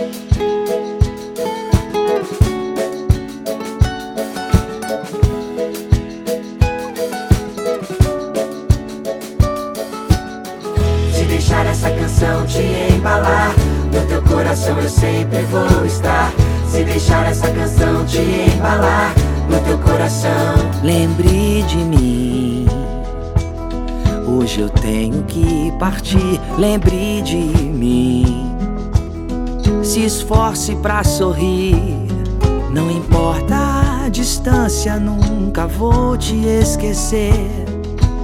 Se deixar essa canção te embalar, no teu coração eu sempre vou estar. Se deixar essa canção te embalar, no teu coração. Lembre de mim. Hoje eu tenho que partir. Lembre de mim. Se esforce pra sorrir. Não importa a distância, nunca vou te esquecer.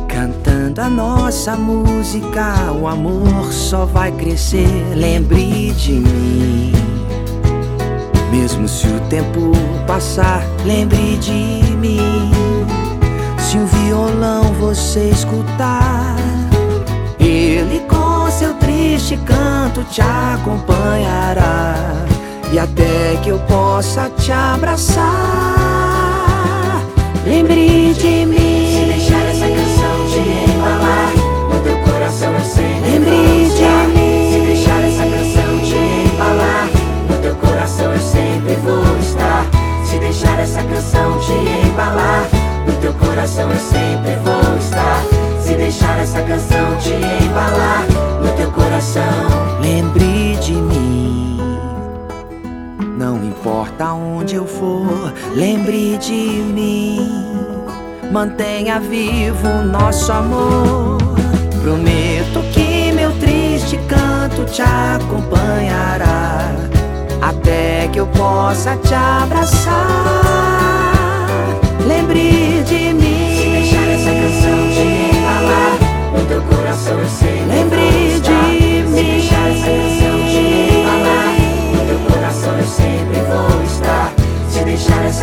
Cantando a nossa música, o amor só vai crescer. Lembre de mim. Mesmo se o tempo passar, lembre de mim. Se um violão você escutar, ele triste canto te acompanhará. E até que eu possa te abraçar, lembre de Se mim. deixar essa canção te embalar, no teu coração eu sempre Lembre de mim. Se deixar essa canção te embalar, no teu coração eu sempre vou estar. Se deixar essa canção te embalar, no teu coração eu sempre vou Lembre de mim. Não importa onde eu for, lembre de mim. Mantenha vivo o nosso amor. Prometo que meu triste canto te acompanhará. Até que eu possa te abraçar.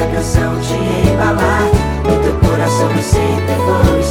Canção te embalar, no teu coração eu sempre vou